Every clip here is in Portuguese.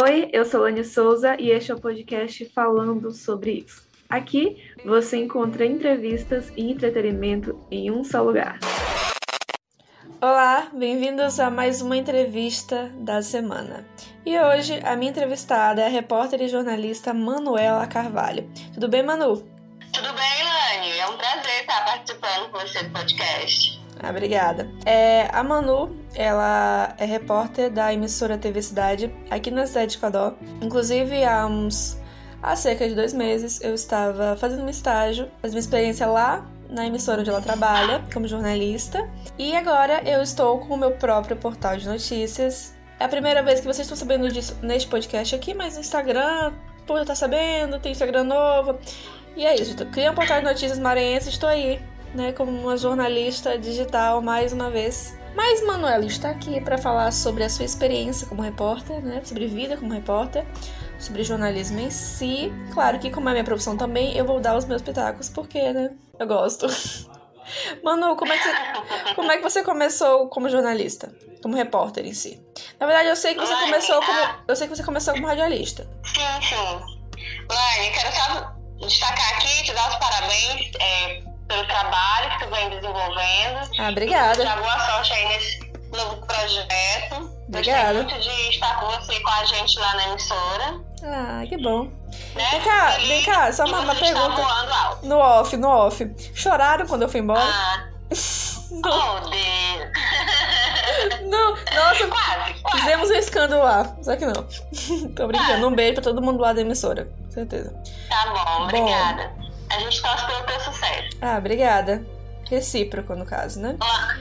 Oi, eu sou Lani Souza e este é o podcast Falando sobre isso. Aqui você encontra entrevistas e entretenimento em um só lugar. Olá, bem-vindos a mais uma entrevista da semana. E hoje a minha entrevistada é a repórter e jornalista Manuela Carvalho. Tudo bem, Manu? Tudo bem, Lani. É um prazer estar participando com você do podcast. Ah, obrigada. É, a Manu, ela é repórter da emissora TV Cidade, aqui na cidade de Codó. Inclusive, há uns... Há cerca de dois meses, eu estava fazendo um estágio, fazendo uma experiência lá na emissora onde ela trabalha, como jornalista. E agora eu estou com o meu próprio portal de notícias. É a primeira vez que vocês estão sabendo disso neste podcast aqui, mas no Instagram, pô, tá sabendo, tem Instagram novo. E é isso, cria um portal de notícias maranhense, estou aí né, como uma jornalista digital mais uma vez. Mas Manuela está aqui para falar sobre a sua experiência como repórter, né, sobre vida como repórter, sobre jornalismo em si. Claro que como é minha profissão também, eu vou dar os meus pitacos porque, né, eu gosto. Manu, como é, que você, como é que você começou como jornalista, como repórter em si? Na verdade, eu sei que você começou como eu sei que você começou como radialista. Sim, sim. Lani, quero só destacar aqui, te dar os parabéns. É pelo trabalho que tu vem desenvolvendo. Ah, obrigada. Já boa sorte aí nesse novo projeto. Obrigada. Gostei muito de estar com você e com a gente lá na emissora. Ah, que bom. Né? Vem cá, vem cá, só uma, uma pergunta. No off, no off. Choraram quando eu fui embora? Ah. Não. Oh, Deus. Não, nossa, quase, quase. fizemos um escândalo lá. Só que não. Tô brincando. Um beijo pra todo mundo lá da emissora. Certeza. Tá bom, obrigada. Bom. A gente torce pelo teu sucesso. Ah, obrigada. Recíproco, no caso, né? Lá.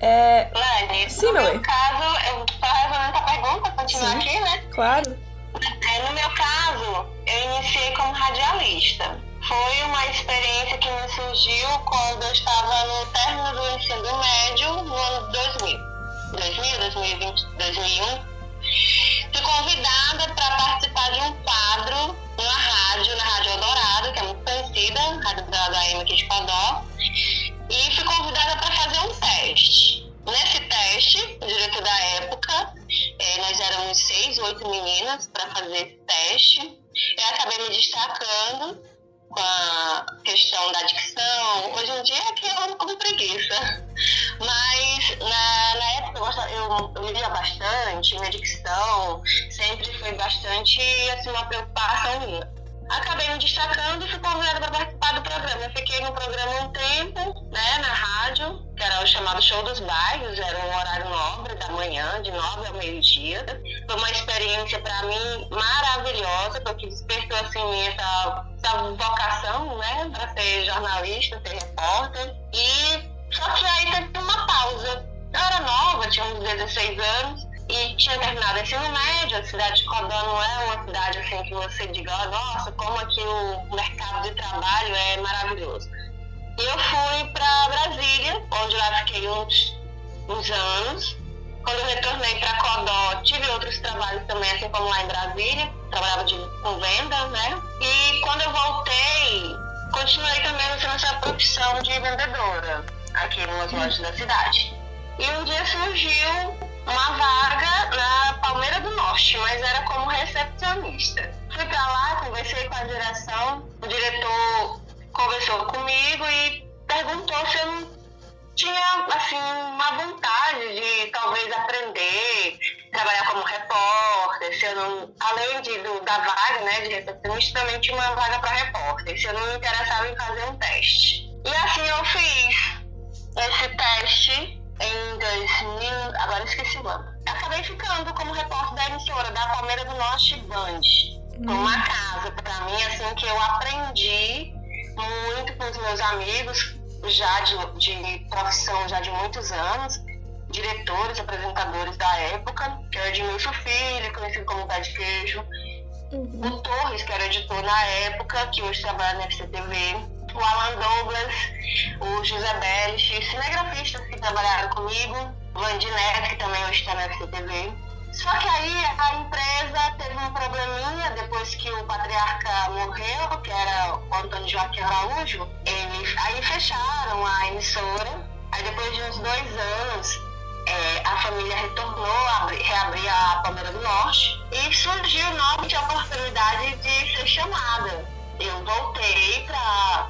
É... Lani, Sim, no meu meu bem. caso, eu tô respondendo a pergunta, continuar Sim. aqui, né? Claro. É, no meu caso, eu iniciei como radialista. Foi uma experiência que me surgiu quando eu estava no término do ensino médio, no ano 2000. 2000, 2020, 2001. Fui convidada para participar de um quadro numa rádio, na Rádio Eldorado, que é muito conhecida, rádio da AM aqui de Codó. E fui convidada para fazer um teste. Nesse teste, o diretor da época, eh, nós éramos seis, oito meninas para fazer esse teste. Eu acabei me destacando com a questão da dicção. Hoje em dia é que eu ando com preguiça. Mas na, na época eu, gostava, eu, eu lia bastante, minha dicção sempre foi bastante assim, uma preocupação minha. Acabei me destacando e fui convidada para participar do programa. Eu fiquei no programa um tempo, né, na rádio, que era o chamado Show dos Bairros, era um horário nobre da manhã, de nove ao meio-dia. Foi uma experiência para mim maravilhosa, porque despertou assim mim essa, essa vocação, né, para ser jornalista, ser repórter. E só que aí teve uma pausa. Eu era nova, tinha uns 16 anos e tinha terminado ensino médio, a cidade de Codó não é uma cidade assim que você diga, oh, nossa, como aqui o mercado de trabalho é maravilhoso. E eu fui para Brasília, onde lá fiquei uns, uns anos. Quando eu retornei para Codó, tive outros trabalhos também, assim como lá em Brasília, trabalhava de, com venda, né? E quando eu voltei, continuei também nessa profissão de vendedora, aqui nas lojas da cidade. E um dia surgiu uma vaga na Palmeira do Norte, mas era como recepcionista. Fui para lá, conversei com a direção, o diretor conversou comigo e perguntou se eu não tinha assim uma vontade de talvez aprender, trabalhar como repórter, se eu não, além de, do, da vaga, né, de recepcionista, também tinha uma vaga para repórter, se eu não me interessava em fazer um teste. E assim eu fiz esse teste em 2000, agora esqueci o ano. Acabei ficando como repórter da emissora da Palmeira do Norte Band. Uma casa para mim, assim, que eu aprendi muito com os meus amigos, já de, de profissão, já de muitos anos, diretores, apresentadores da época, que era Edmilson Filho, conhecido como Pé de Queijo, Uhum. o Torres, que era editor na época, que hoje trabalha na FCTV, o Alan Douglas, o José Bellis, cinegrafistas que trabalharam comigo, o Vandinete, que também hoje está na FCTV. Só que aí a empresa teve um probleminha depois que o patriarca morreu, que era o Antônio Joaquim Araújo. Eles, aí fecharam a emissora. Aí depois de uns dois anos, é, a família retornou a abrir- reabrir a Palmeira do Norte. E surgiu novamente a oportunidade de ser chamada. Eu voltei para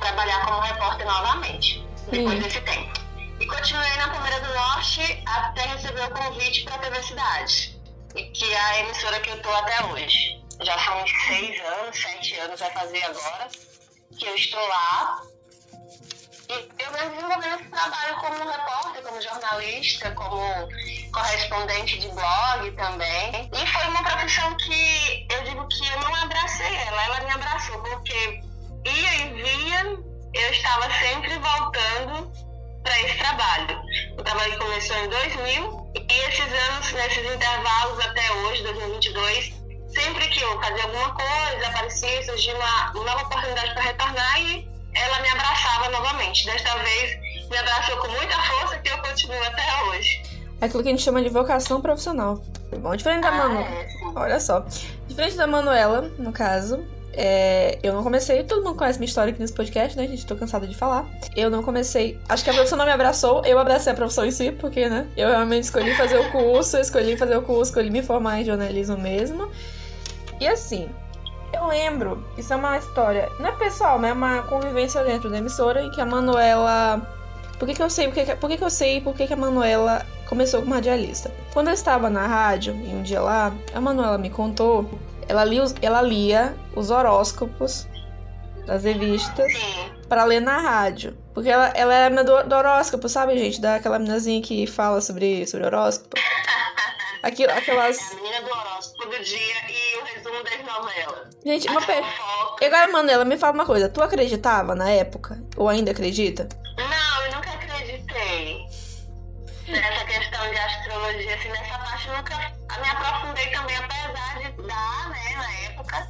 trabalhar como repórter novamente, depois Sim. desse tempo. E continuei na Palmeira do Norte até receber o convite para a TV Cidade, que é a emissora que eu estou até hoje. Já são seis anos, sete anos vai fazer agora, que eu estou lá. E eu venho desenvolvendo esse trabalho como repórter, como jornalista, como correspondente de blog também. E foi uma profissão que eu digo que eu não abracei ela, ela me abraçou, porque eu estava sempre voltando para esse trabalho. O trabalho começou em 2000 e esses anos, nesses intervalos até hoje, 2022, sempre que eu fazia alguma coisa, aparecia, surgia uma nova oportunidade para retornar e ela me abraçava novamente. Desta vez, me abraçou com muita força que eu continuo até hoje. É aquilo que a gente chama de vocação profissional. Bom, diferente da ah, Manu. É, Olha só. Diferente da Manuela, no caso, é, eu não comecei, todo mundo conhece minha história aqui nesse podcast, né, gente? Tô cansada de falar. Eu não comecei. Acho que a profissão não me abraçou, eu abracei a profissão em si, porque, né? Eu realmente escolhi fazer o curso, escolhi fazer o curso, escolhi me formar em jornalismo mesmo. E assim, eu lembro, isso é uma história, não é pessoal, mas é uma convivência dentro da emissora em que a Manuela. Por que, que eu sei? Por que, por que, que eu sei por que, que a Manuela começou como radialista? Quando eu estava na rádio, em um dia lá, a Manuela me contou ela lia, os, ela lia os horóscopos das revistas para ler na rádio. Porque ela, ela é a do, do horóscopo, sabe, gente? Daquela meninazinha que fala sobre, sobre horóscopo. Aquilo, aquelas. É a menina do horóscopo do dia e o resumo das novelas. Gente, uma pergunta. Agora, Manuela, me fala uma coisa. Tu acreditava na época? Ou ainda acredita? Não, eu nunca acreditei. Nessa questão de astrologia, assim, nessa parte eu nunca me aprofundei também, apesar de dar, né, na época,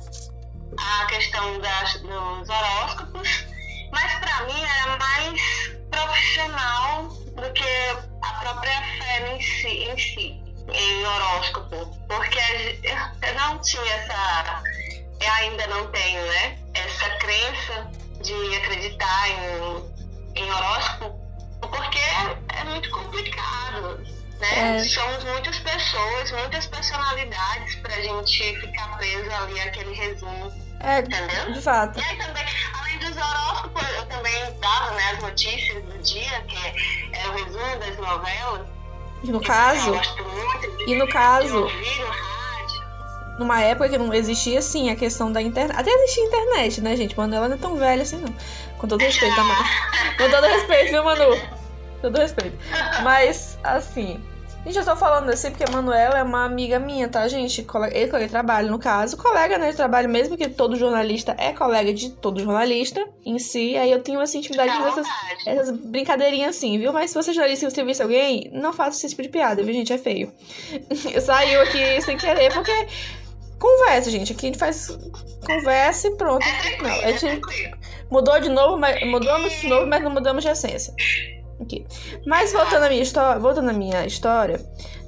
a questão das, dos horóscopos, mas para mim era mais profissional do que a própria fé em si, em, si, em horóscopo, porque eu não tinha essa, eu ainda não tenho, né, essa crença de acreditar em, em horóscopo, porque é, muito complicado né? É. Somos muitas pessoas, muitas personalidades pra gente ficar preso ali aquele resumo. É, entendeu? De fato. E aí também, além dos horóscopos, eu também dava né, as notícias do dia, que é, é o resumo das novelas. E no caso. De, e no caso. numa época que não existia, assim, a questão da internet. Até existia internet, né, gente? Manu, ela não é tão velha assim, não. Com todo respeito, tá, Manu? Com todo respeito, viu, Manu? Todo respeito. Mas, assim. Gente, eu tô falando assim porque a Manuela é uma amiga minha, tá, gente? Ele colega de trabalho, no caso. Colega, né, de trabalho mesmo, que todo jornalista é colega de todo jornalista em si. Aí eu tenho, assim, intimidade com essas, essas brincadeirinhas assim, viu? Mas se você é jornalista e entrevista alguém, não faça esse tipo de piada, viu, gente? É feio. Saiu aqui sem querer, porque... Conversa, gente. Aqui a gente faz conversa e pronto. É não, a gente mudou de novo, mas mudamos de novo, mas não mudamos de essência. Aqui. Mas voltando à minha história, voltando à minha história,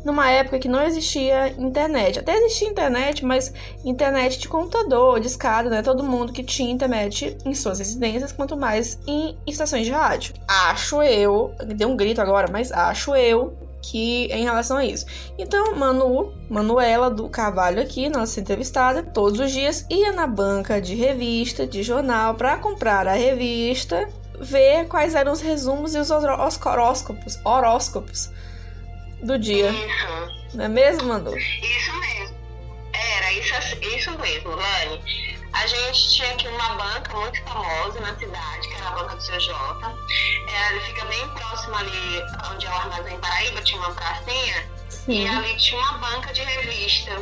numa época que não existia internet. Até existia internet, mas internet de computador, de escada, né? Todo mundo que tinha internet em suas residências, quanto mais em estações de rádio. Acho eu, deu um grito agora, mas acho eu que em relação a isso. Então, Manu, Manuela do Carvalho aqui, nossa entrevistada, todos os dias ia na banca de revista, de jornal para comprar a revista ver quais eram os resumos e os horóscopos, horóscopos do dia. Isso. Não é mesmo, Manu? Isso mesmo. Era isso, isso mesmo, Lani. A gente tinha aqui uma banca muito famosa na cidade, que era a banca do CJ. É, ele fica bem próximo ali onde é o Armazém Paraíba, tinha uma pracinha. Sim. E ali tinha uma banca de revista.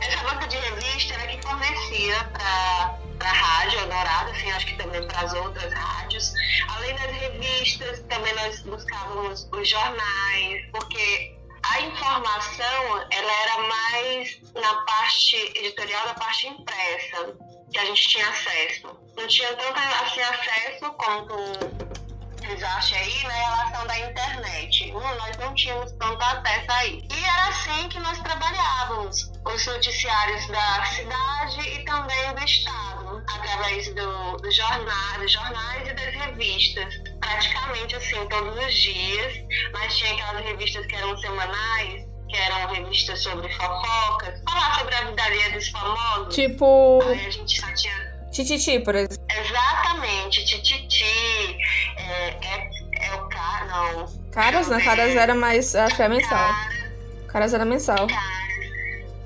Essa banca de revista era que fornecia para a rádio Dourado, assim, acho que também para as outras rádios. Além das revistas, também nós buscávamos os jornais, porque a informação ela era mais na parte editorial da parte impressa que a gente tinha acesso. Não tinha tanto assim, acesso como acham aí na relação da internet. Hum, nós não tínhamos tanto acesso aí. E era assim que nós trabalhávamos os noticiários da cidade e também do estado, através do, do jornal, dos jornais e das revistas. Praticamente assim, todos os dias, mas tinha aquelas revistas que eram semanais, que eram revistas sobre fofocas, falar sobre famosos. Tipo. Aí a gente só tinha. Tititi, por exemplo. Exatamente, Tititi. É, é, é o cara. Não. Caras, né? Caras era mais. Acho que é mensal. Caras era mensal.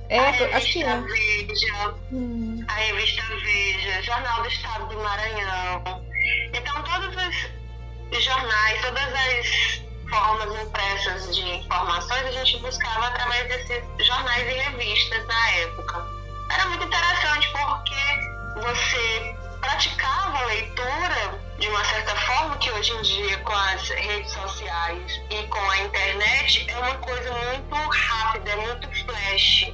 É, a acho que é. Veja, Hum. a revista Veja, Jornal do Estado do Maranhão. Então, todos os jornais, todas as formas impressas de informações, a gente buscava através desses jornais e revistas na época. Era muito interessante porque você praticava a leitura de uma certa forma que hoje em dia com as redes sociais e com a internet é uma coisa muito rápida, é muito flash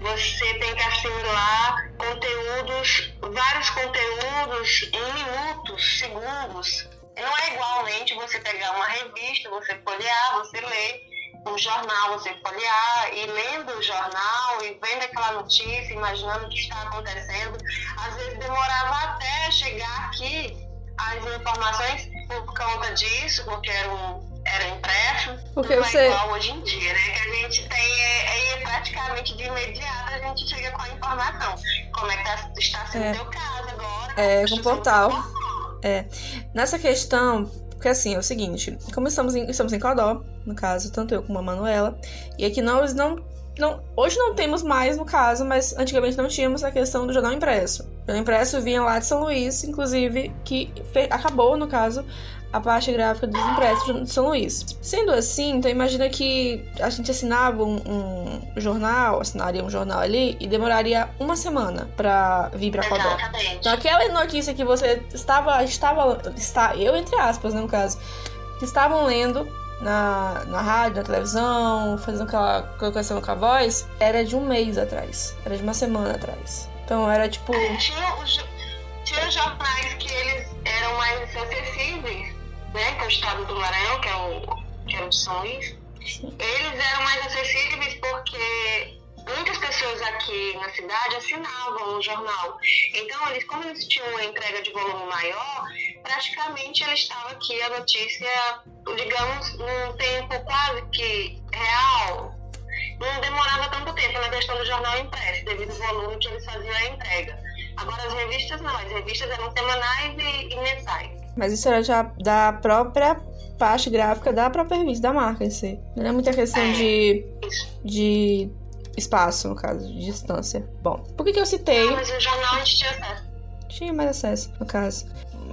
você tem que assimilar conteúdos, vários conteúdos em minutos, segundos. Não é igualmente você pegar uma revista, você folhear, você ler um jornal, você folhear e lendo o jornal e vendo aquela notícia, imaginando o que está acontecendo. Às vezes demorava até chegar aqui as informações por conta disso, porque era um era impresso, Porque não você- é igual hoje em dia, né? Que a gente tem, é, é praticamente de imediato a gente chega com a informação. Como é que tá, está sendo É. o teu caso agora? É, com do portal. portal. Nessa questão, porque assim, é o seguinte, como estamos em, estamos em Codó, no caso, tanto eu como a Manuela, e aqui nós não, não. Hoje não temos mais, no caso, mas antigamente não tínhamos a questão do jornal impresso. O jornal impresso vinha lá de São Luís, inclusive, que acabou, no caso, a parte gráfica dos impressos de São Luís. Sendo assim, então imagina que a gente assinava um, um jornal, assinaria um jornal ali, e demoraria uma semana pra vir pra Codó. Então aquela notícia que você estava, estava, está, eu entre aspas, né, no caso, que estavam lendo na, na rádio, na televisão, fazendo aquela colocação com a voz, era de um mês atrás, era de uma semana atrás. Então era tipo, É, tinha, os, tinha jornais que eles eram mais acessíveis, né? Que é o estado do Maranhão, que é o, que é o de São Luís. Eles eram mais acessíveis porque muitas pessoas aqui na cidade assinavam o jornal. Então, eles, como eles tinham uma entrega de volume maior, praticamente ele estava aqui a notícia, digamos, num tempo quase que real. Não demorava tanto tempo na questão do jornal impresso, devido ao volume que eles faziam a entrega. Agora, as revistas não, as revistas eram semanais e, e mensais. Mas isso era já da própria parte gráfica da própria revista, da marca em si. Não era muita questão É. de, de espaço, no caso, de distância. Bom, por que, que eu citei? Não, mas o jornal a gente tinha acesso. Tinha mais acesso, no caso.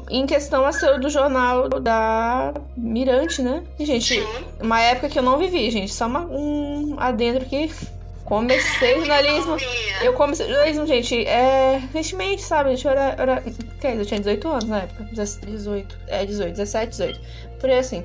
Em questão a ser do jornal da Mirante, né? E, gente, Sim. uma época que eu não vivi, gente. Só uma, um adentro que comecei jornalismo. Eu comecei jornalismo, gente, é. Recentemente, sabe? Gente, eu era. Eu, era, quer dizer, eu tinha 18 anos na época. 18. É, 18, 17, 18. Por aí assim.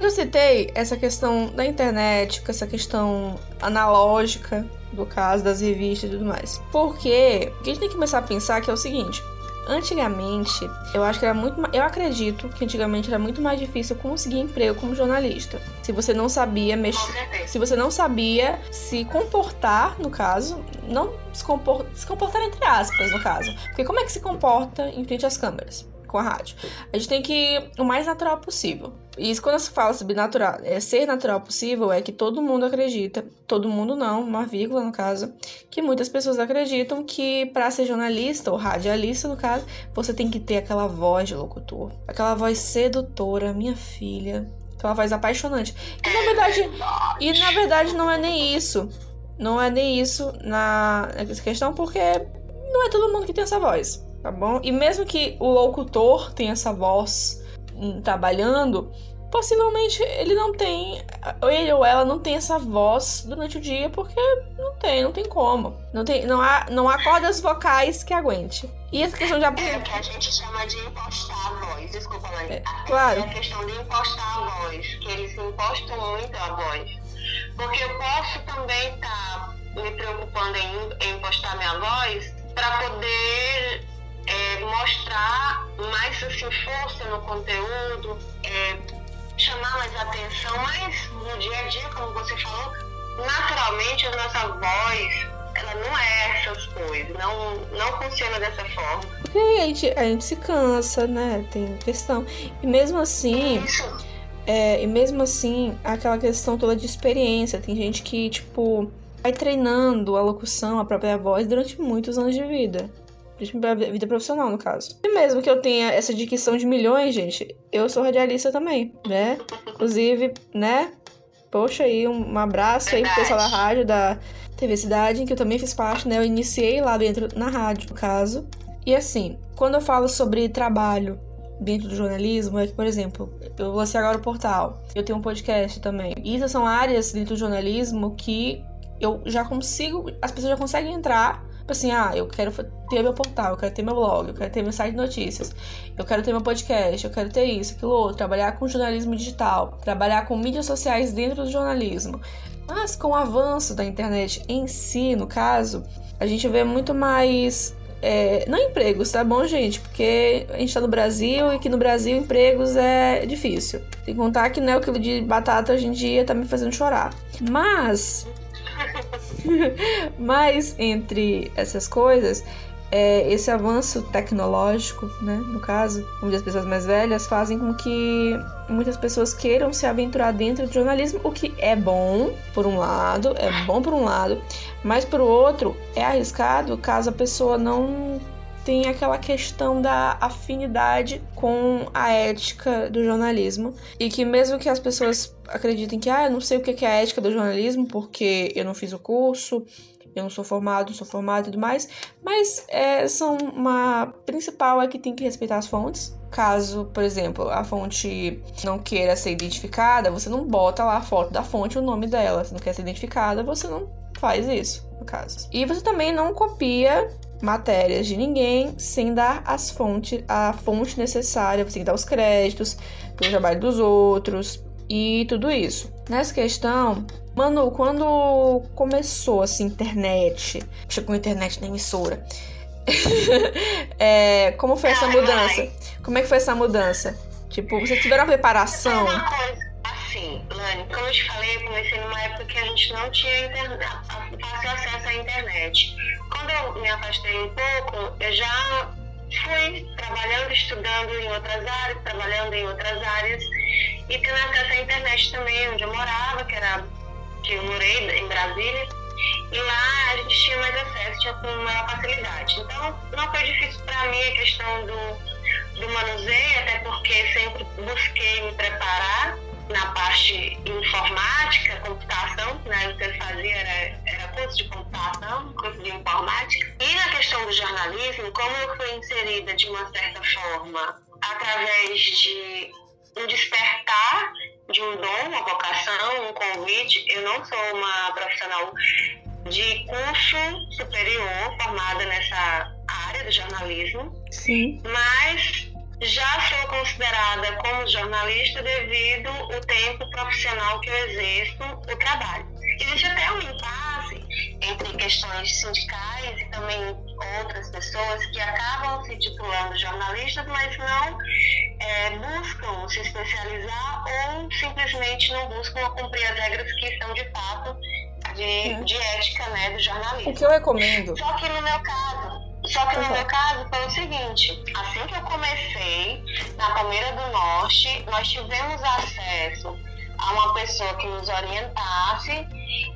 Eu citei essa questão da internet, com essa questão analógica do caso das revistas e tudo mais. Porque o que a gente tem que começar a pensar que é o seguinte. Antigamente, eu acho que era muito. Eu acredito que antigamente era muito mais difícil conseguir emprego como jornalista. Se você não sabia mexer. Se você não sabia se comportar, no caso, não se, compor- se comportar entre aspas, no caso. Porque como é que se comporta em frente às câmeras? Com a rádio. A gente tem que ir o mais natural possível. E isso, quando se fala sobre natural, é, ser natural possível, é que todo mundo acredita, todo mundo não, uma vírgula no caso, que muitas pessoas acreditam que para ser jornalista ou radialista, no caso, você tem que ter aquela voz de locutor, aquela voz sedutora, minha filha, aquela voz apaixonante. E na verdade, e na verdade não é nem isso. Não é nem isso na nessa questão, porque não é todo mundo que tem essa voz, tá bom? E mesmo que o locutor tenha essa voz hum, trabalhando, possivelmente ele não tem, ou ele ou ela não tem essa voz durante o dia, porque não tem, não tem como. Não, tem, não, há, não há cordas vocais que aguente. E essa questão de É o que a gente chama de impostar a voz. Desculpa, Lani. É, claro. É a questão de impostar a voz, que eles impostam muito a voz. Porque eu posso também estar me preocupando em, em impostar minha voz para poder é, mostrar mais assim, força no conteúdo, é, chamar mais atenção, mas no dia a dia, como você falou, naturalmente a nossa voz ela não é essas coisas, não, não funciona dessa forma. Porque a gente, a gente se cansa, né? Tem questão. E mesmo assim. É, e mesmo assim, aquela questão toda de experiência. Tem gente que, tipo, vai treinando a locução, a própria voz durante muitos anos de vida. De vida profissional, no caso. E mesmo que eu tenha essa dicção de milhões, gente, eu sou radialista também, né? Inclusive, né? Poxa, aí um abraço aí pro pessoal da rádio, da TV Cidade, em que eu também fiz parte, né? Eu iniciei lá dentro na rádio, no caso. E assim, quando eu falo sobre trabalho dentro do jornalismo, é que, por exemplo, eu lancei agora o portal, eu tenho um podcast também. E essas são áreas dentro do jornalismo que eu já consigo, as pessoas já conseguem entrar Tipo assim, ah, eu quero ter meu portal, eu quero ter meu blog, eu quero ter meu site de notícias, eu quero ter meu podcast, eu quero ter isso, aquilo outro, trabalhar com jornalismo digital, trabalhar com mídias sociais dentro do jornalismo. Mas com o avanço da internet em si, no caso, a gente vê muito mais é, não empregos, tá bom, gente? Porque a gente tá no Brasil e que no Brasil empregos é difícil. Tem que contar que né, o quilo de batata hoje em dia tá me fazendo chorar. Mas Mas entre essas coisas, é, esse avanço tecnológico, né, no caso, onde as pessoas mais velhas fazem com que muitas pessoas queiram se aventurar dentro do jornalismo, o que é bom, por um lado, é bom por um lado, mas por outro, é arriscado caso a pessoa não tem aquela questão da afinidade com a ética do jornalismo e que mesmo que as pessoas acreditem que ah, eu não sei o que é a ética do jornalismo porque eu não fiz o curso, eu não sou formado, não sou formado e tudo mais, mas é, são uma principal é que tem que respeitar as fontes. Caso, por exemplo, a fonte não queira ser identificada, você não bota lá a foto da fonte, o nome dela. Se não quer ser identificada, você não faz isso, no caso. E você também não copia matérias de ninguém sem dar as fontes, a fonte necessária, que dar os créditos pelo trabalho dos outros e tudo isso. Nessa questão, Manu, quando começou essa internet, chegou a internet na emissora, é, como foi essa mudança? Como é que foi essa mudança? Tipo, vocês tiveram uma preparação? Assim, Lani, como eu te falei, eu comecei numa época que a gente não tinha fácil acesso à internet. Quando eu me afastei um pouco, eu já fui trabalhando, estudando em outras áreas, trabalhando em outras áreas e tendo acesso à internet também, onde eu morava, que era que eu morei em Brasília. E lá a gente tinha mais acesso, tinha com maior facilidade. Então não foi difícil para mim a questão do, do manuseio, até porque sempre busquei me preparar na parte informática, computação, né? O que eu fazia era, era curso de computação, curso de informática. E na questão do jornalismo, como eu fui inserida de uma certa forma através de um despertar de um dom, uma vocação, um convite, eu não sou uma profissional de curso superior formada nessa área do jornalismo, Sim. mas já sou considerada como jornalista devido ao tempo profissional que eu exerço o trabalho. Existe até um impasse entre questões sindicais e também outras pessoas que acabam se titulando jornalistas, mas não é, buscam se especializar ou simplesmente não buscam cumprir as regras que são de fato de, de ética né, do jornalismo. O que eu recomendo. Só que no meu caso, só que no meu caso foi o seguinte, assim que eu comecei na Palmeira do Norte, nós tivemos acesso a uma pessoa que nos orientasse.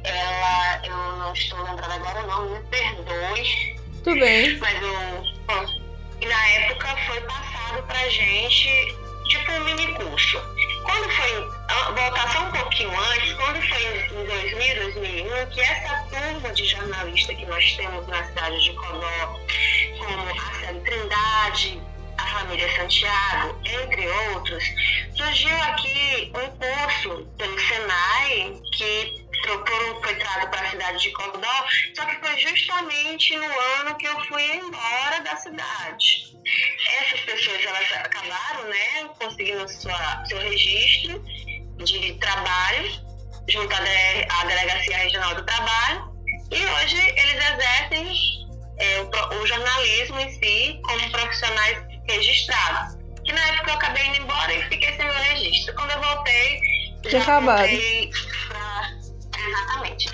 Ela, eu não estou lembrando agora o nome, me perdoe. Tudo bem. Mas eu, e na época foi passado pra gente tipo um mini curso. Quando foi, voltar só um pouquinho antes, quando foi em 2000, 2001, que essa turma de jornalista que nós temos na cidade de Codó, como a Célia Trindade, a família Santiago, entre outros, surgiu aqui um curso pelo Senai que foi trago para a cidade de Codó, só que foi justamente no ano que eu fui embora da cidade essas pessoas elas acabaram né, conseguindo sua, seu registro de trabalho junto à, Delegacia Regional do Trabalho e hoje eles exercem é, o, o, jornalismo em si como profissionais registrados. Que na época eu acabei indo embora e fiquei sem meu registro. Quando eu voltei, já voltei. Exatamente.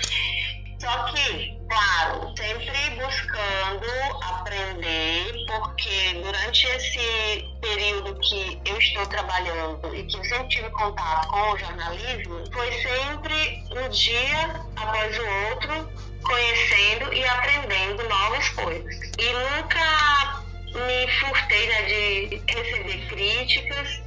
Só que, claro, sempre buscando aprender porque durante esse período que eu estou trabalhando e que eu sempre tive contato com o jornalismo, foi sempre um dia após o outro, conhecendo e aprendendo novas coisas. E nunca me furtei né, de receber críticas,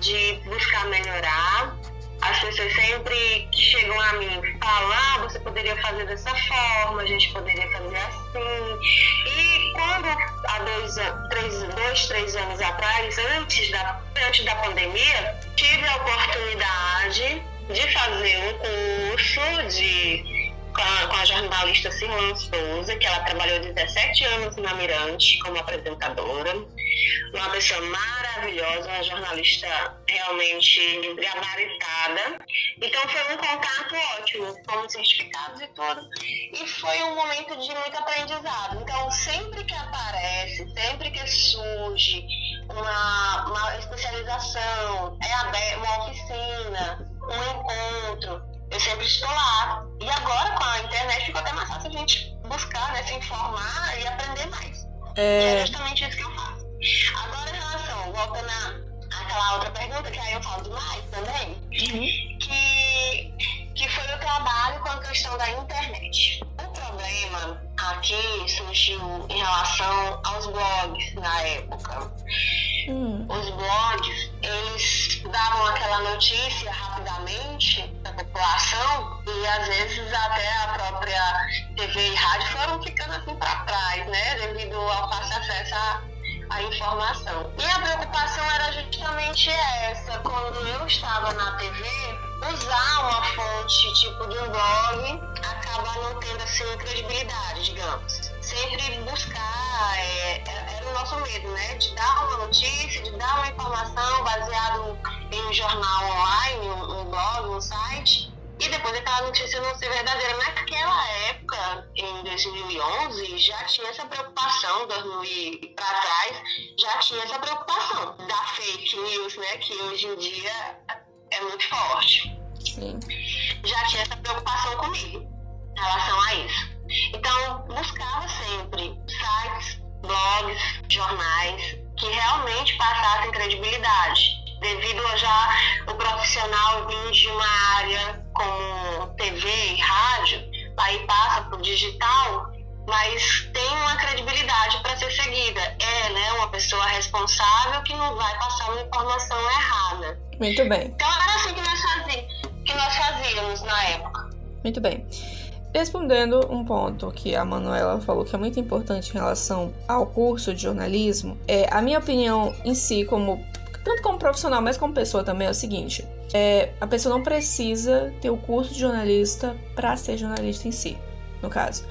de buscar melhorar as pessoas sempre que chegam a mim falam, ah, você poderia fazer dessa forma, a gente poderia fazer assim. E quando há dois, três, dois, três anos atrás, antes da, antes da pandemia, tive a oportunidade de fazer um curso de com a, jornalista Simone Souza, que ela trabalhou 17 anos na Mirante como apresentadora. Uma pessoa maravilhosa, uma jornalista realmente gabaritada. Então foi um contato ótimo, com certificados e tudo. E foi um momento de muito aprendizado. Então sempre que aparece, sempre que surge uma, uma especialização, é aberta, uma oficina, um encontro, eu sempre estou lá. Buscar, né, se informar e aprender mais. É... E é justamente isso que eu faço. Agora, em relação, voltando àquela outra pergunta, que aí eu falo demais também, uhum. que, que foi o trabalho com a questão da internet. O problema aqui surgiu em relação aos blogs na época. Hum. Os blogs, eles davam aquela notícia rapidamente da população e às vezes até a própria TV e rádio foram ficando assim para trás, né? Devido ao fácil acesso à, à informação. E a preocupação era justamente essa, quando eu estava na TV, usar uma fonte tipo de um blog acaba não tendo assim credibilidade, digamos sempre buscar, é, é, era o nosso medo, né? De dar uma notícia, de dar uma informação baseado em um jornal online, um, um blog, um site, e depois aquela notícia não ser verdadeira. Naquela época, em 2011, já tinha essa preocupação, 2000 para trás, já tinha essa preocupação da fake news, né? Que hoje em dia é muito forte. Sim. Já tinha essa preocupação comigo em relação a isso. Então, buscava sempre sites, blogs, jornais que realmente passassem credibilidade, devido a já o profissional vir de uma área como TV e rádio, aí passa para o digital, mas tem uma credibilidade para ser seguida. É, né, uma pessoa responsável que não vai passar uma informação errada. Muito bem. Então era assim que nós fazíamos, que nós fazíamos na época. Muito bem. Respondendo um ponto que a Manuela falou que é muito importante em relação ao curso de jornalismo, é a minha opinião em si, como tanto como profissional, mas como pessoa também, é o seguinte: é, a pessoa não precisa ter o curso de jornalista para ser jornalista em si, no caso.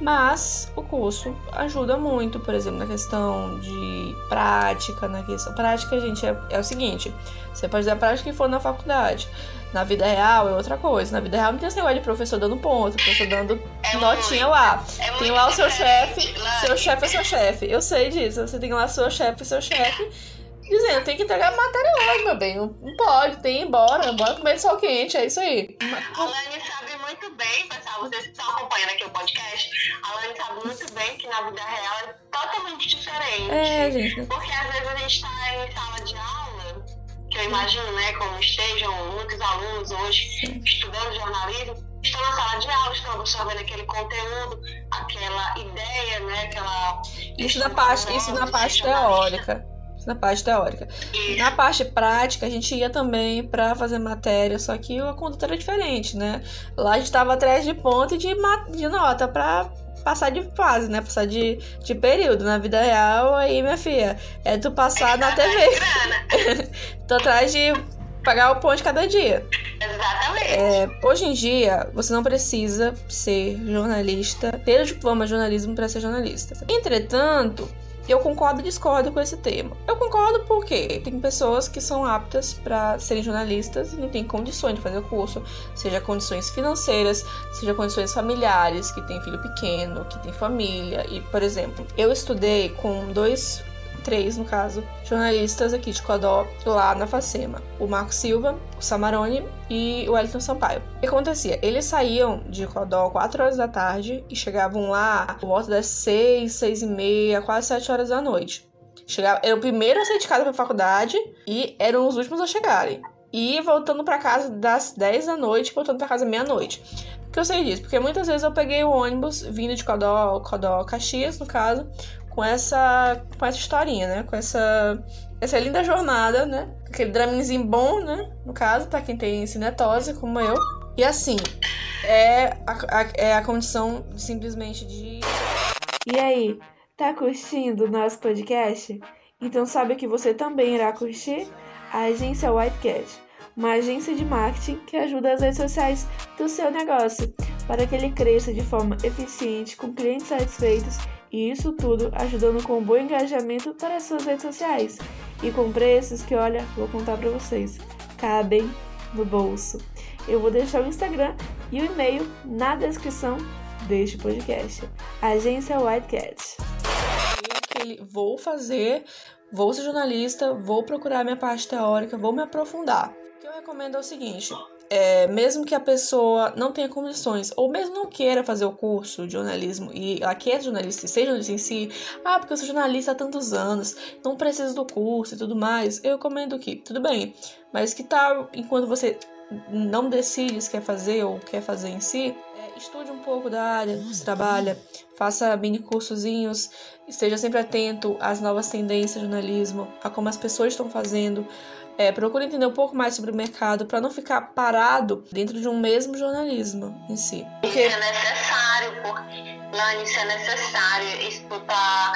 Mas o curso ajuda muito, por exemplo, na questão de prática, na questão. Prática, gente, é, é o seguinte: você pode dar prática que for na faculdade. Na vida real é outra coisa. Na vida real não tem esse negócio de professor dando ponto, professor dando é notinha muito, lá. É tem lá o seu chefe, seu chefe é seu chefe. Eu sei disso. Você tem lá seu chefe, seu chefe dizendo, tem que entregar matéria hoje, meu bem. Não pode, tem embora, bora comer sol quente, é isso aí. A Lani sabe muito bem, pessoal, vocês que estão acompanhando aqui o podcast, a Lani sabe muito bem que na vida real é totalmente diferente. É, gente. Porque às vezes a gente tá em sala de aula, que eu imagino, né, como estejam muitos alunos hoje Sim. estudando jornalismo, estão na sala de aula, estão absorvendo aquele conteúdo, aquela ideia, né, aquela... Isso na parte, isso na parte teórica na parte teórica. Na parte prática, a gente ia também para fazer matéria, só que a conduta era diferente, né? Lá a gente estava atrás de ponto e de, de nota para passar de fase, né? Passar de, de período. Na vida real, aí, minha filha, é tu passar na TV. Tô atrás de pagar o ponto cada dia. Exatamente. É, hoje em dia, você não precisa ser jornalista, ter o diploma de jornalismo para ser jornalista. Entretanto, eu concordo e discordo com esse tema. Eu concordo porque tem pessoas que são aptas para serem jornalistas e não têm condições de fazer o curso, seja condições financeiras, seja condições familiares, que tem filho pequeno, que tem família. E, por exemplo, eu estudei com dois três, no caso, jornalistas aqui de Codó, lá na Facema. O Marco Silva, o Samarone e o Wellington Sampaio. O que acontecia? Eles saíam de Codó 4 horas da tarde e chegavam lá por volta das 6, 6 e meia, quase 7 horas da noite. Chegava, era o primeiro a sair de casa pra faculdade e eram os últimos a chegarem. E voltando para casa das 10 da noite, voltando para casa meia-noite. Que eu sei disso? Porque muitas vezes eu peguei o ônibus vindo de Codó, Codó Caxias, no caso, com essa, com essa historinha, né? Com essa, essa linda jornada, né? Aquele draminzinho bom, né? No caso, para quem tem cinetose, como eu. E assim, é a, a, é a condição simplesmente de. E aí, tá curtindo o nosso podcast? Então sabe que você também irá curtir? A agência Whitecat, uma agência de marketing que ajuda as redes sociais do seu negócio para que ele cresça de forma eficiente, com clientes satisfeitos e isso tudo ajudando com um bom engajamento para as suas redes sociais e com preços que, olha, vou contar para vocês, cabem no bolso. Eu vou deixar o Instagram e o e-mail na descrição deste podcast. Agência Whitecat. Vou fazer, vou ser jornalista, vou procurar minha parte teórica, vou me aprofundar. O que eu recomendo é o seguinte: é, mesmo que a pessoa não tenha condições, ou mesmo não queira fazer o curso de jornalismo e ela quer jornalista e seja jornalista em si, ah, porque eu sou jornalista há tantos anos, não preciso do curso e tudo mais, eu recomendo que, tudo bem, mas que tal enquanto você não decide se quer fazer ou quer fazer em si, é, estude um pouco da área que você trabalha, faça mini cursozinhos, esteja sempre atento às novas tendências de jornalismo, a como as pessoas estão fazendo, é, procure entender um pouco mais sobre o mercado para não ficar parado dentro de um mesmo jornalismo em si. Porque... Isso é necessário, porque, Lani, isso é necessário. Isso, tá,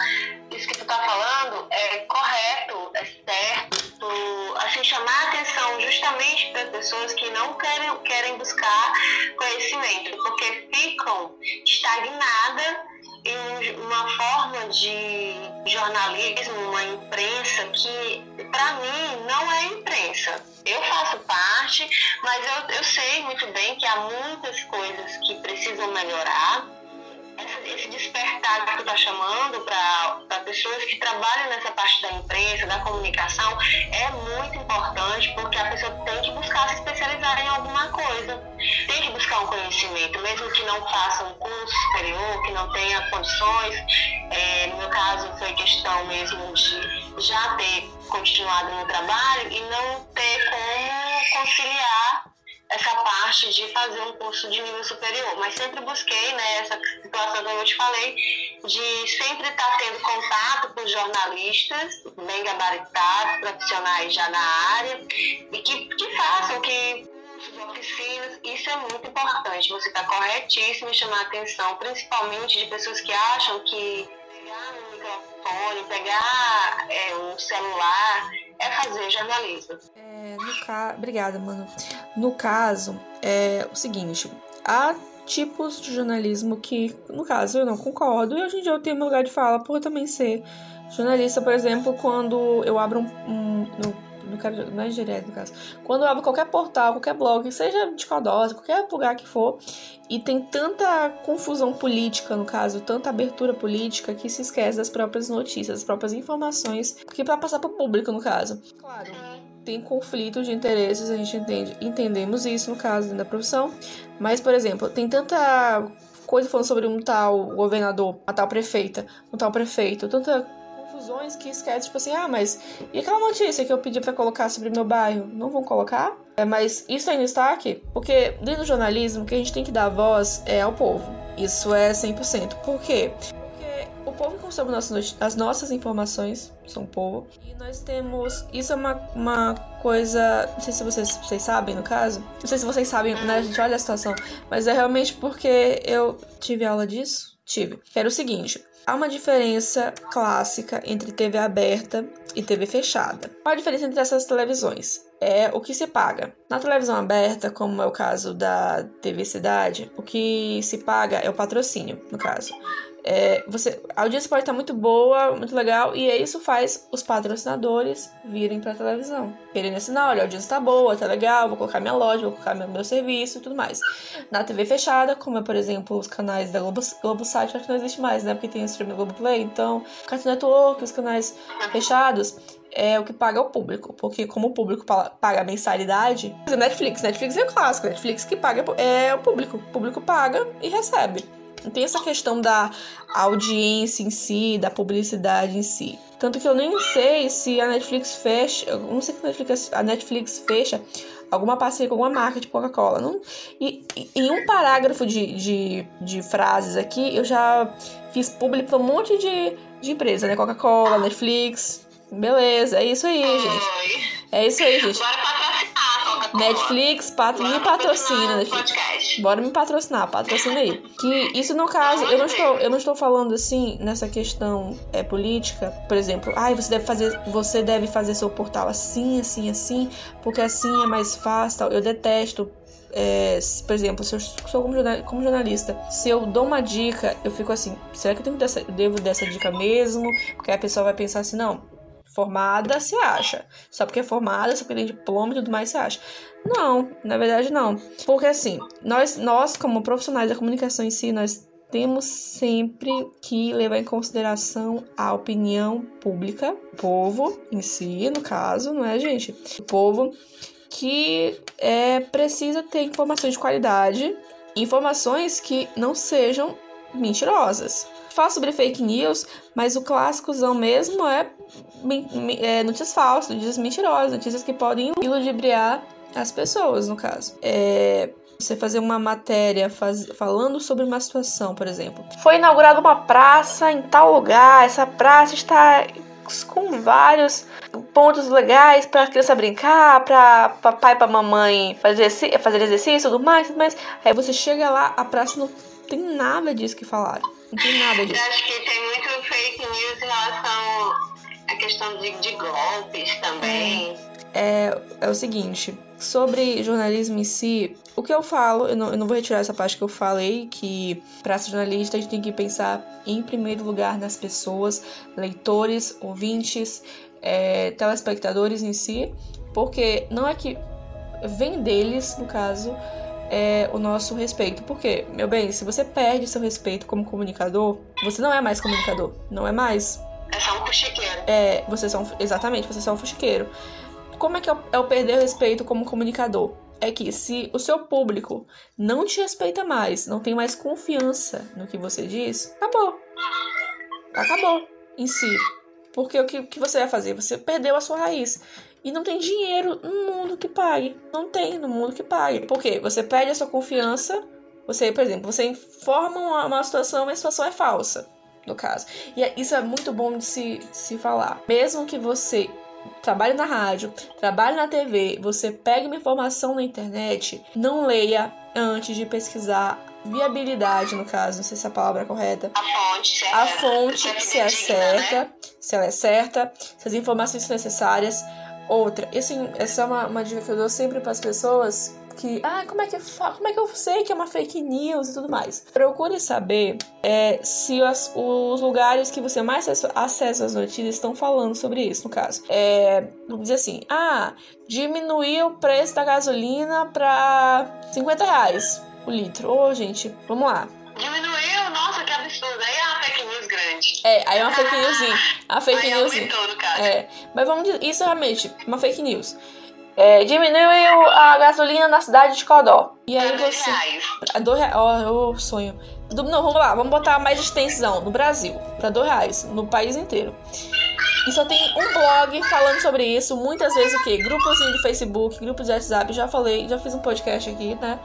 isso que tu tá falando é correto, é certo. Tu, assim, chamar a atenção justamente para pessoas que não querem, querem buscar conhecimento, porque ficam estagnadas uma forma de jornalismo, uma imprensa que, para mim, não é imprensa. Eu faço parte, mas eu, eu sei muito bem que há muitas coisas que precisam melhorar esse despertar que tu está chamando para pessoas que trabalham nessa parte da imprensa, da comunicação, é muito importante porque a pessoa tem que buscar se especializar em alguma coisa. Tem que buscar um conhecimento, mesmo que não faça um curso superior, que não tenha condições. É, no meu caso, foi questão mesmo de já ter continuado no trabalho e não ter como conciliar essa parte de fazer um curso de nível superior, mas sempre busquei né, essa situação que eu te falei, de sempre estar tendo contato com jornalistas bem gabaritados, profissionais já na área, e que, que façam, que oficinas, isso é muito importante. Você está corretíssimo em chamar a atenção, principalmente de pessoas que acham que microfone, pegar é, um celular é fazer jornalismo. É, ca... Obrigada, mano. No caso, é o seguinte: há tipos de jornalismo que, no caso, eu não concordo, e hoje em dia eu tenho meu lugar de fala por também ser jornalista, por exemplo, quando eu abro um. um não quero não é direto no caso. Quando eu abro qualquer portal, qualquer blog, seja de Codose, qualquer lugar que for, e tem tanta confusão política, no caso, tanta abertura política, que se esquece das próprias notícias, das próprias informações, que para passar para o público, no caso. Claro tem conflito de interesses, a gente entende, entendemos isso no caso da profissão, mas, por exemplo, tem tanta coisa falando sobre um tal governador, uma tal prefeita, um tal prefeito, tanta confusões que esquece, tipo assim, ah, mas e aquela notícia que eu pedi para colocar sobre meu bairro? Não vão colocar? É, mas isso tá em destaque porque dentro do jornalismo, o que a gente tem que dar voz é ao povo. Isso é 100%. Por quê? o povo consome nossas, as nossas informações são o povo. E nós temos. Isso é uma, uma coisa. Não sei se vocês, vocês sabem, no caso. Não sei se vocês sabem, né? A gente olha a situação. Mas é realmente porque eu tive aula disso? Tive. Que era o seguinte. Há uma diferença clássica entre TV aberta e TV fechada. Qual a diferença entre essas televisões? é o que se paga. Na televisão aberta, como é o caso da TV Cidade, o que se paga é o patrocínio, no caso. É, você, a audiência pode estar muito boa, muito legal, e isso faz os patrocinadores virem para a televisão. Querendo ensinar, olha, a audiência está boa, tá legal, vou colocar minha loja, vou colocar meu, meu serviço e tudo mais. Na TV fechada, como é, por exemplo, os canais da Globo, acho que não existe mais, né? Porque tem o streaming Globo Play, então, Cartoon Network, os canais fechados, é o que paga o público. Porque como o público paga a mensalidade, Netflix, Netflix é clássico, Netflix que paga é o público. O público paga e recebe. Tem essa questão da audiência em si, da publicidade em si. Tanto que eu nem sei se a Netflix fecha. Eu não sei se a Netflix, a Netflix fecha alguma parceria com alguma marca de Coca-Cola. Não... E, e, em um parágrafo de, de, de frases aqui, eu já fiz publi para um monte de, de empresa, né? Coca-Cola, Netflix. Beleza, é isso aí, gente. É isso aí, gente. Bora patrocinar. Netflix, patro... me patrocina, Netflix. Bora me patrocinar, patrocina aí. Que isso no caso, eu não estou, eu não estou falando assim nessa questão é política, por exemplo, ai, você deve fazer, você deve fazer seu portal assim, assim, assim, porque assim é mais fácil, tal. Eu detesto é, por exemplo, se eu sou como, como, jornalista, se eu dou uma dica, eu fico assim, será que eu, tenho dessa, eu devo dessa dica mesmo? Porque a pessoa vai pensar assim, não, formada se acha. Só porque é formada, só porque tem diploma e tudo mais se acha. Não, na verdade não. Porque assim, nós, nós como profissionais da comunicação em si, nós temos sempre que levar em consideração a opinião pública, o povo em si, no caso, não é, gente? O povo que é precisa ter informações de qualidade, informações que não sejam mentirosas. Fala sobre fake news, mas o clássicozão mesmo é, é notícias falsas, notícias mentirosas, notícias que podem iludibriar as pessoas, no caso. É, você fazer uma matéria faz, falando sobre uma situação, por exemplo. Foi inaugurada uma praça em tal lugar, essa praça está com vários pontos legais para criança brincar, para papai e para mamãe fazer, fazer exercício tudo mais, tudo mais. Aí você chega lá, a praça não tem nada disso que falaram. Não tem nada disso. Eu acho que tem muito fake news em relação à questão de, de golpes também. É, é o seguinte, sobre jornalismo em si, o que eu falo, eu não, eu não vou retirar essa parte que eu falei, que para ser jornalista a gente tem que pensar em primeiro lugar nas pessoas, leitores, ouvintes, é, telespectadores em si, porque não é que vem deles, no caso, é, o nosso respeito. Porque, meu bem, se você perde seu respeito como comunicador, você não é mais comunicador. Não é mais. É só um fuxiqueiro. É, você é só um, exatamente, você é só um fuxiqueiro. Como é que é o, é perder respeito como comunicador? É que se o seu público não te respeita mais, não tem mais confiança no que você diz, acabou. Acabou em si. Porque o que, que você vai fazer? Você perdeu a sua raiz. E não tem dinheiro no mundo que pague. Não tem no mundo que pague. Por quê? Você perde a sua confiança. Você, por exemplo, você informa uma, uma situação, mas a situação é falsa, no caso. E é, isso é muito bom de se, de se falar. Mesmo que você trabalhe na rádio, trabalhe na TV, você pegue uma informação na internet, não leia antes de pesquisar viabilidade, no caso, não sei se a palavra é correta. A fonte, se é, a fonte, se é certa, né? se ela é certa, se as informações são necessárias. Outra, assim, essa é uma, uma dica que eu dou sempre para as pessoas que, ah, como é que, como é que eu sei que é uma fake news e tudo mais? Procure saber é, se as, os lugares que você mais acessa as notícias estão falando sobre isso, no caso. É, vamos dizer assim, ah, diminuiu o preço da gasolina para 50 reais o litro. Ô, oh, gente, vamos lá. Diminuiu? Nossa, que absurdo. Aí é uma grande. É, aí é uma fake news. A fake aí news. Aumentou, no caso. É, mas vamos dizer, isso realmente, uma fake news. É, diminuiu a gasolina na cidade de Codó. E aí dois você. A dois reais. Ó, oh, sonho. Do, não, vamos lá, vamos botar mais extensão no Brasil. Pra dois reais. No país inteiro. E só tem um blog falando sobre isso. Muitas vezes o quê? Grupos de Facebook, grupos de WhatsApp. Já falei, já fiz um podcast aqui, né?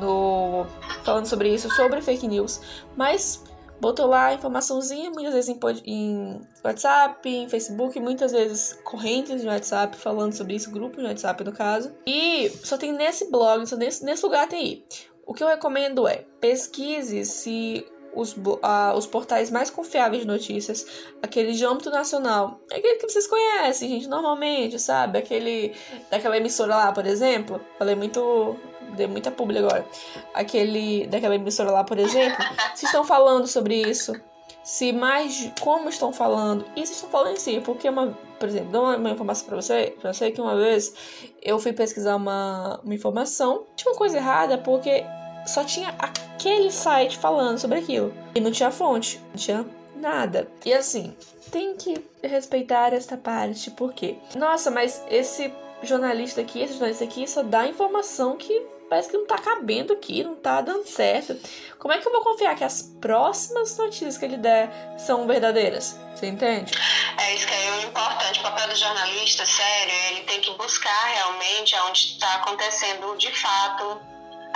No, falando sobre isso, sobre fake news. Mas botou lá informaçãozinha, muitas vezes em, em, WhatsApp, em Facebook, muitas vezes correntes de WhatsApp falando sobre isso, grupos de WhatsApp no caso. E só tem nesse blog, só nesse, nesse lugar tem aí. O que eu recomendo é pesquise se os, uh, os portais mais confiáveis de notícias, aquele de âmbito nacional, aquele que vocês conhecem, gente, normalmente, sabe? Aquele daquela emissora lá, por exemplo. Falei muito. Dei muita publi agora. Aquele daquela emissora lá, por exemplo. Se estão falando sobre isso, se mais como estão falando, e se estão falando em si, porque uma, por exemplo, dou uma, uma informação para você, pra você que uma vez eu fui pesquisar uma, uma informação, tinha uma coisa errada, porque só tinha aquele site falando sobre aquilo. E não tinha fonte, não tinha nada. E assim, tem que respeitar esta parte, porque, nossa, mas esse jornalista aqui, esse jornalista aqui só dá informação que parece que não tá cabendo aqui, não tá dando certo. Como é que eu vou confiar que as próximas notícias que ele der são verdadeiras? Você entende? É isso que é o importante. O papel do jornalista, sério, ele tem que buscar realmente onde está acontecendo de fato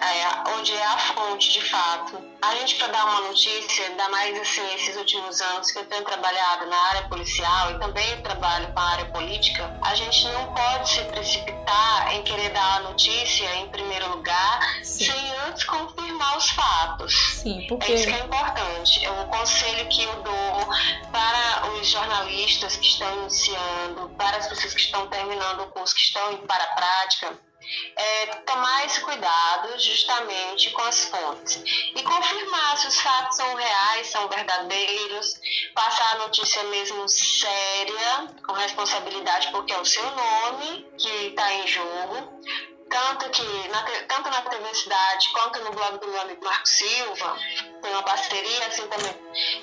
é, onde é a fonte de fato. A gente, para dar uma notícia, ainda mais assim, esses últimos anos que eu tenho trabalhado na área policial e também trabalho com a área política, a gente não pode se precipitar em querer dar a notícia em primeiro lugar Sim. sem antes confirmar os fatos. Sim, porque... É isso que é importante. É um conselho que eu dou para os jornalistas que estão iniciando, para as pessoas que estão terminando o curso, que estão indo para a prática é, tomar esse cuidado justamente com as fontes e confirmar se os fatos são reais, são verdadeiros, passar a notícia mesmo séria, com responsabilidade, porque é o seu nome que está em jogo. Tanto que na, tanto na TV Cidade quanto no blog do meu amigo Marco Silva, tem uma parceria assim também,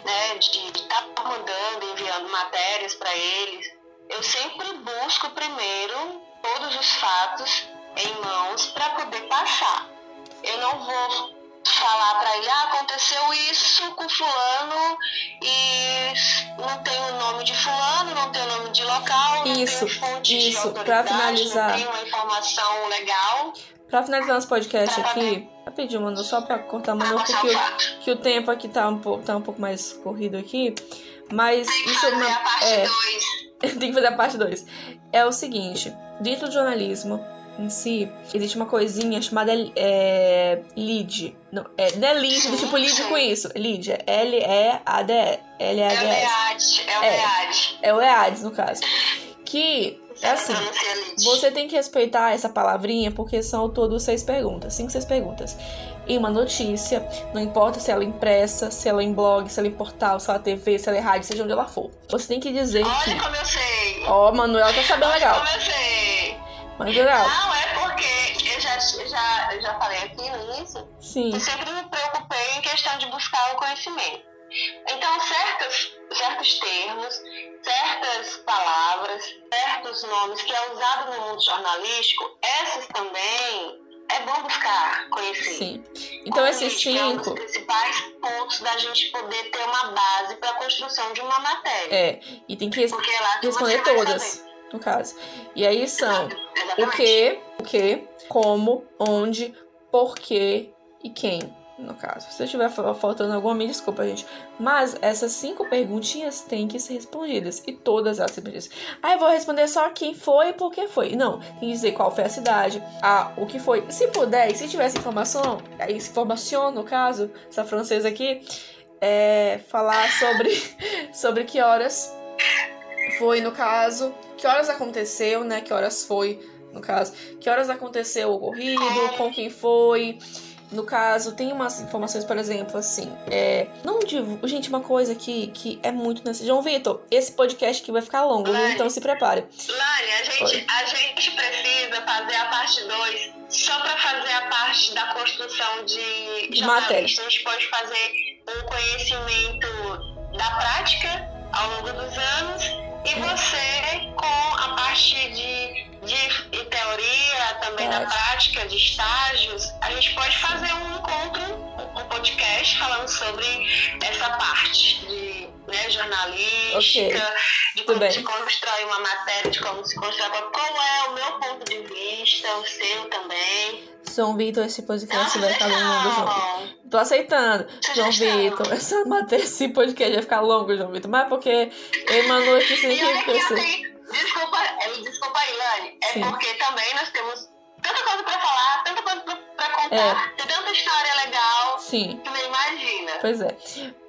né, de estar tá mandando, enviando matérias para eles. Eu sempre busco primeiro todos os fatos em mãos para poder passar. Eu não vou falar para ele, ah, aconteceu isso com fulano e não tem o nome de fulano, não tem o nome de local, não isso, tem fonte isso, de para finalizar. não tem uma informação legal. Pra finalizar nosso podcast aqui, rapidinho, mano, só pra cortar, mano, porque o, que o tempo aqui tá um, pouco, tá um pouco mais corrido aqui. Mas tem que isso fazer é uma. A parte é, dois. tem que fazer a parte 2. É o seguinte, dentro do jornalismo, em si, existe uma coisinha chamada é, lead. Não é, não é lead, sim, tipo lead com isso. Lead, é L-E-A-D-E. L-E-A-D-E. É o EAD, é o EAD. É, é o EAD, no caso. Que é assim, você tem que respeitar essa palavrinha porque são ao todo seis perguntas, cinco, seis perguntas. E uma notícia, não importa se ela é impressa, se ela é em blog, se ela é em portal, se ela é TV, se ela é rádio, seja onde ela for. Você tem que dizer Olha que. como eu sei! Ó, oh, Manuel tá sabendo Olha legal. Como eu sei! Mas legal. Não, é porque eu já, já, eu já falei aqui no início Sim. que sempre me preocupei em questão de buscar o conhecimento. Então, certos, certos termos, certas palavras, certos nomes que é usado no mundo jornalístico, esses também é bom buscar conhecer. Sim. Então, esses cinco. É um dos principais pontos da gente poder ter uma base para a construção de uma matéria. É, e tem que, Porque é lá que responder todas no caso. E aí são o que, o que, como, onde, porquê e quem, no caso. Se eu estiver faltando alguma, me desculpa, gente. Mas essas cinco perguntinhas têm que ser respondidas. E todas elas respondidas. Ah, eu vou responder só quem foi e por que foi. Não, tem que dizer qual foi a cidade, a, o que foi. Se puder, se tivesse informação, informação, no caso, essa francesa aqui, é, falar sobre, sobre que horas foi, no caso, que horas aconteceu, né? Que horas foi, no caso, que horas aconteceu o ocorrido, com quem foi. No caso, tem umas informações, por exemplo, assim, é, não divulga. Gente, uma coisa que, que é muito necessário. João Vitor, esse podcast aqui vai ficar longo, Lani, então se prepare. Lani, a gente, a gente precisa fazer a parte 2 só para fazer a parte da construção de, de matéria. A gente pode fazer um conhecimento da prática ao longo dos anos e você com a parte de, de, teoria, também da prática, de estágios, a gente pode fazer um encontro, um podcast falando sobre essa parte de né, jornalística, okay. de como Tudo se bem. constrói uma matéria, de como se constrói, qual é o meu ponto de vista, o seu também. João Vitor, esse podcast vai ficar longo, João. Tô aceitando. João Vitor, essa matéria, esse podcast vai ficar longo, João Vitor. Mas porque Emanuel aqui sem que Desculpa, desculpa aí, Lani. É Sim. porque também nós temos tanta coisa pra falar, tanta coisa pra, pra contar, é. tem tanta história legal. Sim. Tu nem imagina. Pois é.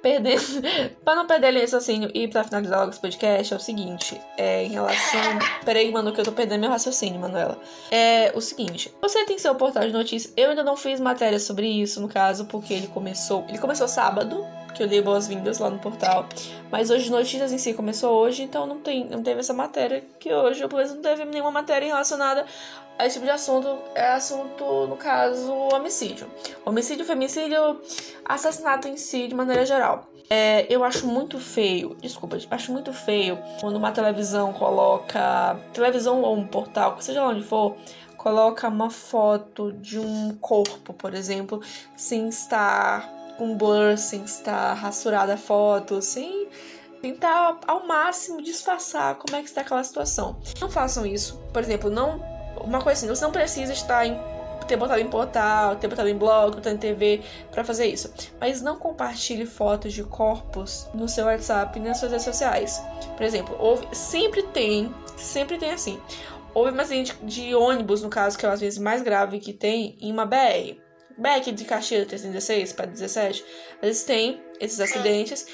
Perder... pra não perder o raciocínio e pra finalizar logo esse podcast, é o seguinte. É, em relação. Peraí, mano, que eu tô perdendo meu raciocínio, Manuela. É o seguinte. Você tem seu portal de notícias. Eu ainda não fiz matéria sobre isso, no caso, porque ele começou. Ele começou sábado que eu dei boas-vindas lá no portal. Mas hoje notícias em si começou hoje, então não tem, não teve essa matéria que hoje, pelo menos não teve nenhuma matéria relacionada a esse tipo de assunto. É assunto, no caso, homicídio. Homicídio, femicídio, assassinato em si, de maneira geral. É, eu acho muito feio, desculpa, acho muito feio quando uma televisão coloca. Televisão ou um portal, seja lá onde for, coloca uma foto de um corpo, por exemplo, sem estar com blur, sem estar rassurada a foto, sem tentar ao máximo disfarçar como é que está aquela situação. Não façam isso. Por exemplo, não uma coisa assim, você não precisa estar em ter botado em portal, ter botado em blog, botado em TV para fazer isso. Mas não compartilhe fotos de corpos no seu WhatsApp e nas suas redes sociais. Por exemplo, houve, sempre tem, sempre tem assim. Houve um acidente de ônibus, no caso, que é às vezes mais grave que tem, em uma BR. Beck de Caxias 316 para 17, eles têm esses acidentes.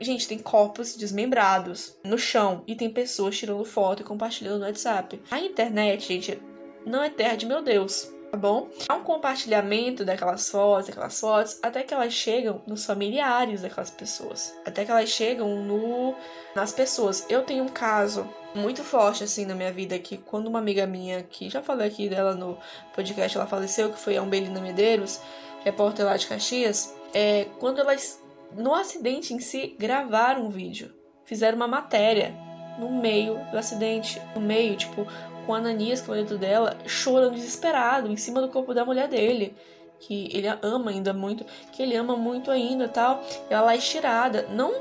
Gente, tem corpos desmembrados no chão e tem pessoas tirando foto e compartilhando no WhatsApp. A internet, gente, não é terra de meu Deus tá bom? Há um compartilhamento daquelas fotos, daquelas fotos, até que elas chegam nos familiares daquelas pessoas, até que elas chegam no nas pessoas. Eu tenho um caso muito forte assim na minha vida que quando uma amiga minha, que já falei aqui dela no podcast, ela faleceu, que foi a Umbelina Medeiros, repórter lá de Caxias, é, quando elas no acidente em si gravaram um vídeo, fizeram uma matéria no meio do acidente, no meio, tipo, com Ananias, que é o marido dela, chorando desesperado em cima do corpo da mulher dele. Que ele ama ainda muito, que ele ama muito ainda tal. E ela lá estirada. Não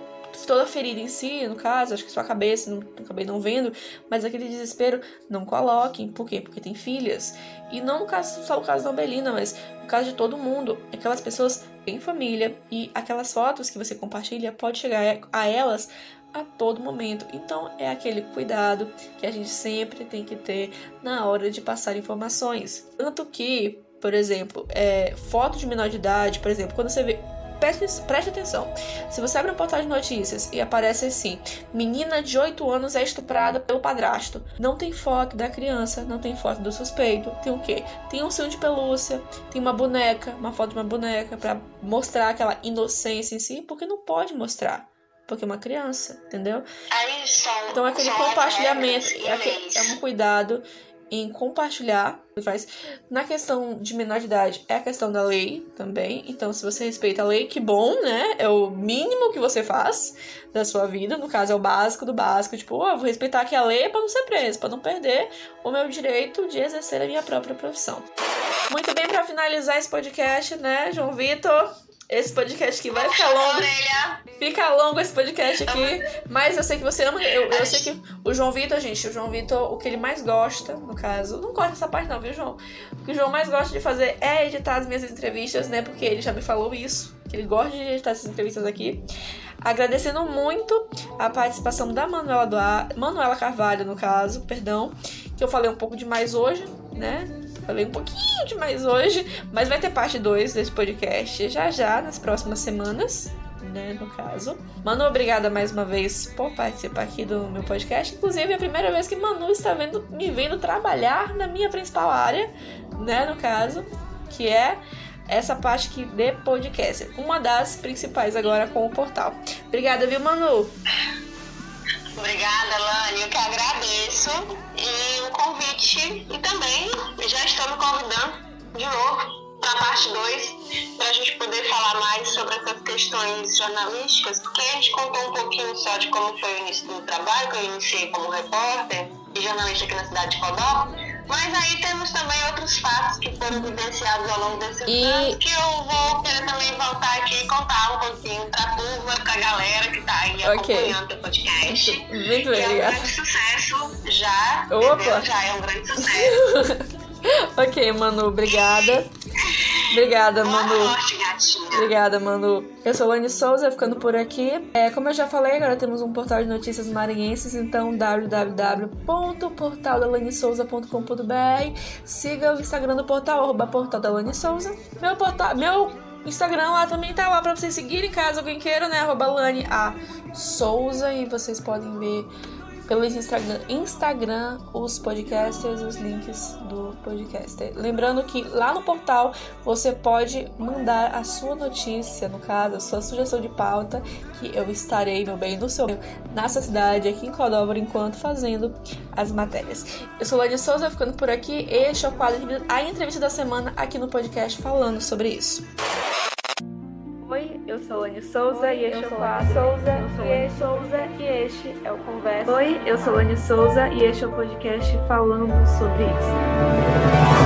toda ferida em si, no caso, acho que sua cabeça, não, acabei não vendo, mas aquele desespero, não coloquem. Por quê? Porque tem filhas. E não caso, só o caso da Belina, mas no caso de todo mundo. Aquelas pessoas têm família e aquelas fotos que você compartilha pode chegar a elas a todo momento. Então é aquele cuidado que a gente sempre tem que ter na hora de passar informações. Tanto que, por exemplo, é, foto de menor de idade, por exemplo, quando você vê Preste, preste, atenção. Se você abre um portal de notícias e aparece assim: menina de 8 anos é estuprada pelo padrasto. Não tem foto da criança, não tem foto do suspeito. Tem o quê? Tem um cinto de pelúcia, tem uma boneca, uma foto de uma boneca para mostrar aquela inocência em si, porque não pode mostrar porque é uma criança, entendeu? Aí são, então aquele compartilhamento é, é um cuidado em compartilhar faz. Na questão de menor de idade é a questão da lei também. Então se você respeita a lei que bom né? É o mínimo que você faz da sua vida. No caso é o básico do básico tipo oh, vou respeitar aqui a lei para não ser preso para não perder o meu direito de exercer a minha própria profissão. Muito bem para finalizar esse podcast né João Vitor esse podcast aqui vai ficar longo. Fica longo esse podcast aqui. Mas eu sei que você ama. Eu, eu sei que o João Vitor, gente, o João Vitor, o que ele mais gosta, no caso. Não gosta dessa parte, não, viu, João? O que o João mais gosta de fazer é editar as minhas entrevistas, né? Porque ele já me falou isso. Que ele gosta de editar essas entrevistas aqui. Agradecendo muito a participação da Manuela, Duar, Manuela Carvalho, no caso, perdão. Que eu falei um pouco demais hoje, né? Falei um pouquinho demais hoje, mas vai ter parte 2 desse podcast já já, nas próximas semanas, né, no caso. Manu, obrigada mais uma vez por participar aqui do meu podcast. Inclusive, é a primeira vez que Manu está vendo, me vendo trabalhar na minha principal área, né, no caso, que é essa parte aqui de podcast. Uma das principais agora com o portal. Obrigada, viu, Manu? Obrigada, Lani. Eu que agradeço e o convite. E também já estou me convidando de novo para a parte 2, para a gente poder falar mais sobre essas questões jornalísticas, porque a gente contou um pouquinho só de como foi o início do trabalho, que eu iniciei como repórter e jornalista aqui na cidade de Codó. Mas aí temos também outros fatos que foram vivenciados ao longo desses e... anos que eu vou querer também voltar aqui e contar um pouquinho pra turma, pra galera que tá aí okay. acompanhando o podcast. Muito bem, é um grande sucesso já. Opa! Já é um grande sucesso. ok, Manu, obrigada. Obrigada, Manu. Sorte, gatinha. Obrigada, Manu. Eu sou Lani Souza, ficando por aqui. É, como eu já falei, agora temos um portal de notícias maranhenses, então www.portaldalanisouza.com.br Siga o Instagram do portal, arroba portal da Lani Souza. Meu portal, meu Instagram lá também tá lá pra vocês seguirem, caso alguém queira, né? Arroba Lani A Souza e vocês podem ver pelo Instagram, Instagram os podcasters, os links do podcaster. Lembrando que lá no portal você pode mandar a sua notícia, no caso, a sua sugestão de pauta, que eu estarei, meu bem, no seu nessa cidade, aqui em Codó, enquanto fazendo as matérias. Eu sou Lani Souza, ficando por aqui. Este é o quadro A Entrevista da Semana aqui no podcast falando sobre isso. Oi, eu sou Lani Souza Oi, e este é o quadro. Souza, eu sou Lani Souza e este é o Conversa. Oi, eu sou Lani Souza e este é o podcast falando sobre isso.